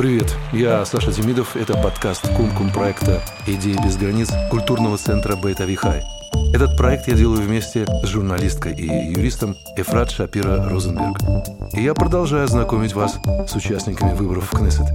Привет, я Саша Демидов. Это подкаст Кумкум проекта «Идеи без границ» культурного центра Бейта Вихай. Этот проект я делаю вместе с журналисткой и юристом Эфрат Шапира Розенберг. И я продолжаю знакомить вас с участниками выборов в Кнессет.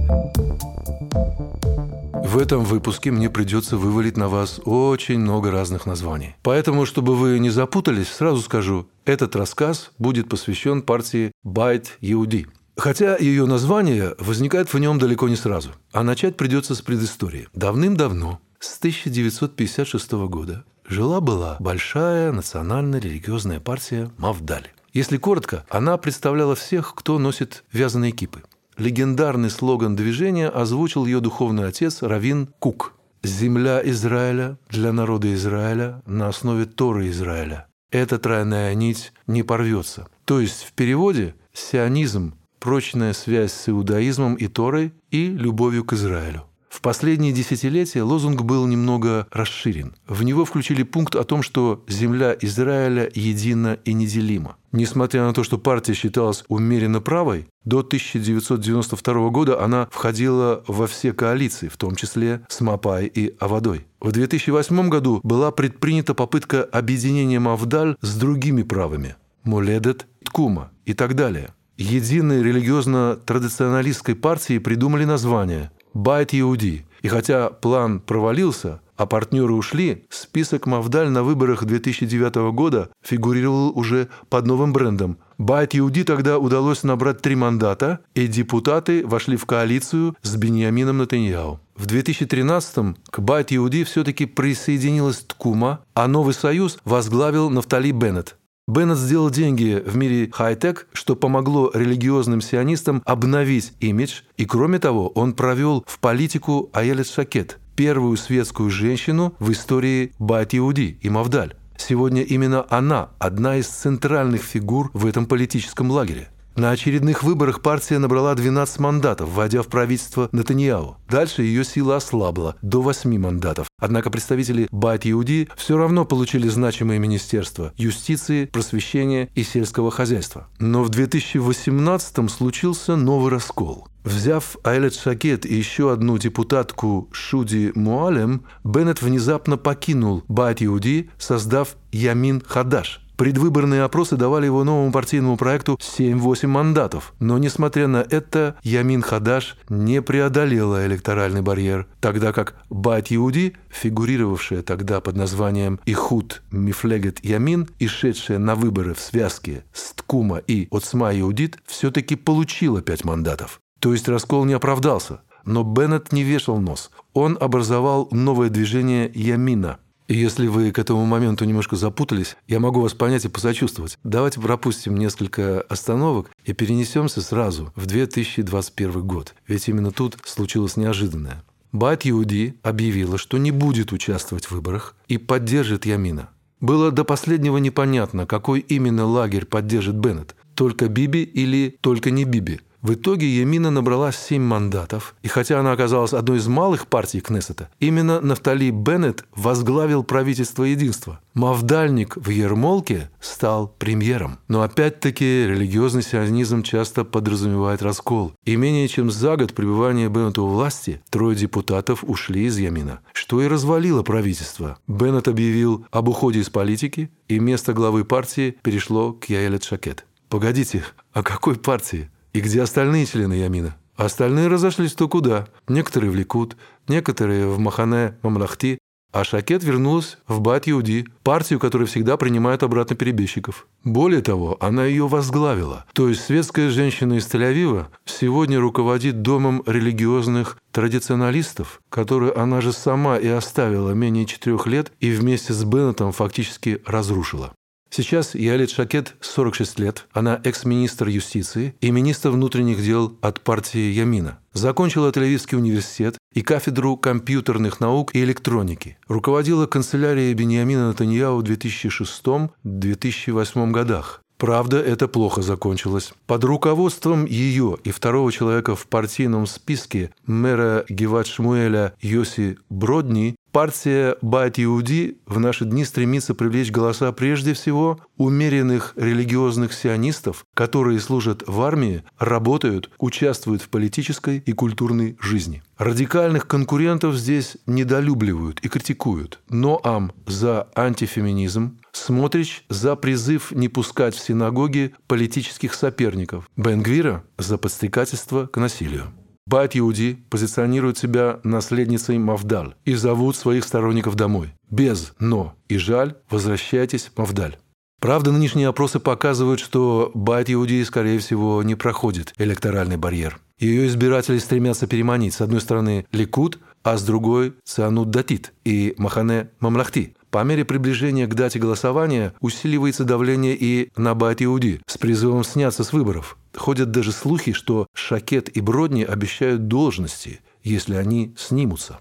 В этом выпуске мне придется вывалить на вас очень много разных названий. Поэтому, чтобы вы не запутались, сразу скажу, этот рассказ будет посвящен партии Байт Иуди. Хотя ее название возникает в нем далеко не сразу. А начать придется с предыстории. Давным-давно, с 1956 года, жила-была большая национально-религиозная партия Мавдаль. Если коротко, она представляла всех, кто носит вязаные кипы. Легендарный слоган движения озвучил ее духовный отец Равин Кук. «Земля Израиля для народа Израиля на основе Торы Израиля. Эта тройная нить не порвется». То есть в переводе сионизм – прочная связь с иудаизмом и Торой и любовью к Израилю. В последние десятилетия лозунг был немного расширен. В него включили пункт о том, что земля Израиля едина и неделима. Несмотря на то, что партия считалась умеренно правой, до 1992 года она входила во все коалиции, в том числе с Мапай и Авадой. В 2008 году была предпринята попытка объединения Мавдаль с другими правыми – Моледет, Ткума и так далее. Единой религиозно-традиционалистской партии придумали название Байт Иуди. И хотя план провалился, а партнеры ушли, список Мавдаль на выборах 2009 года фигурировал уже под новым брендом. Байт Иуди тогда удалось набрать три мандата, и депутаты вошли в коалицию с Беньямином Натаньяу. В 2013-м к Байт Иуди все-таки присоединилась Ткума, а новый союз возглавил Нафтали Беннет. Беннет сделал деньги в мире хай-тек, что помогло религиозным сионистам обновить имидж, и кроме того, он провел в политику Аелет Шакет, первую светскую женщину в истории Бат-Иуди и Мавдаль. Сегодня именно она одна из центральных фигур в этом политическом лагере. На очередных выборах партия набрала 12 мандатов, вводя в правительство Натаньяу. Дальше ее сила ослабла до 8 мандатов. Однако представители Байт-Иуди все равно получили значимые министерства – юстиции, просвещения и сельского хозяйства. Но в 2018 случился новый раскол. Взяв Айлет Шакет и еще одну депутатку Шуди Муалем, Беннет внезапно покинул Байт-Иуди, создав Ямин Хадаш – Предвыборные опросы давали его новому партийному проекту 7-8 мандатов. Но, несмотря на это, Ямин Хадаш не преодолела электоральный барьер, тогда как Бат Иуди, фигурировавшая тогда под названием Ихуд Мифлегет Ямин и шедшая на выборы в связке с Ткума и Оцма Иудит, все-таки получила 5 мандатов. То есть раскол не оправдался. Но Беннет не вешал нос. Он образовал новое движение Ямина – и если вы к этому моменту немножко запутались, я могу вас понять и посочувствовать. Давайте пропустим несколько остановок и перенесемся сразу в 2021 год. Ведь именно тут случилось неожиданное. Бат Иуди объявила, что не будет участвовать в выборах и поддержит Ямина. Было до последнего непонятно, какой именно лагерь поддержит Беннет. Только Биби или только не Биби. В итоге Емина набрала 7 мандатов, и хотя она оказалась одной из малых партий Кнессета, именно Нафтали Беннет возглавил правительство единства. Мавдальник в Ермолке стал премьером. Но опять-таки религиозный сионизм часто подразумевает раскол. И менее чем за год пребывания Беннета у власти трое депутатов ушли из Ямина, что и развалило правительство. Беннет объявил об уходе из политики, и место главы партии перешло к Яэлет Шакет. Погодите, о какой партии? И где остальные члены Ямина? Остальные разошлись то куда. Некоторые в Ликут, некоторые в Махане Мамлахти, а Шакет вернулась в Бат-Юди, партию, которая всегда принимает обратно перебежчиков. Более того, она ее возглавила. То есть светская женщина из Тель-Авива сегодня руководит домом религиозных традиционалистов, который она же сама и оставила менее четырех лет и вместе с Беннетом фактически разрушила. Сейчас Ялит Шакет 46 лет. Она экс-министр юстиции и министр внутренних дел от партии Ямина. Закончила Тель-Авивский университет и кафедру компьютерных наук и электроники. Руководила канцелярией Беньямина Натаньяу в 2006-2008 годах. Правда, это плохо закончилось. Под руководством ее и второго человека в партийном списке мэра Геват Шмуэля Йоси Бродни партия Байт Иуди в наши дни стремится привлечь голоса прежде всего умеренных религиозных сионистов, которые служат в армии, работают, участвуют в политической и культурной жизни. Радикальных конкурентов здесь недолюбливают и критикуют. Ноам за антифеминизм, Смотрич за призыв не пускать в синагоги политических соперников, Бенгвира за подстрекательство к насилию. Байт Иуди позиционирует себя наследницей Мавдаль и зовут своих сторонников домой. Без «но» и «жаль» возвращайтесь Мавдаль. Правда, нынешние опросы показывают, что Байт Иуди, скорее всего, не проходит электоральный барьер. Ее избиратели стремятся переманить, с одной стороны, Ликут, а с другой – Цианут Датит и Махане Мамлахти. По мере приближения к дате голосования усиливается давление и на Байт Иуди с призывом сняться с выборов. Ходят даже слухи, что Шакет и Бродни обещают должности, если они снимутся.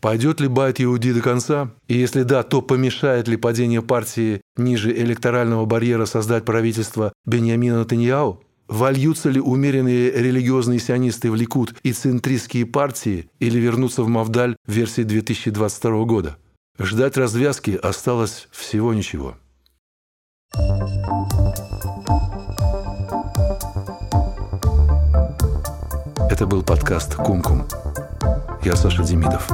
Пойдет ли Байт Иуди до конца? И если да, то помешает ли падение партии ниже электорального барьера создать правительство Беньямина Таньяу? Вольются ли умеренные религиозные сионисты в Ликут и центристские партии или вернутся в Мавдаль в версии 2022 года? Ждать развязки осталось всего ничего. Это был подкаст «Кум-Кум». Я Саша Демидов.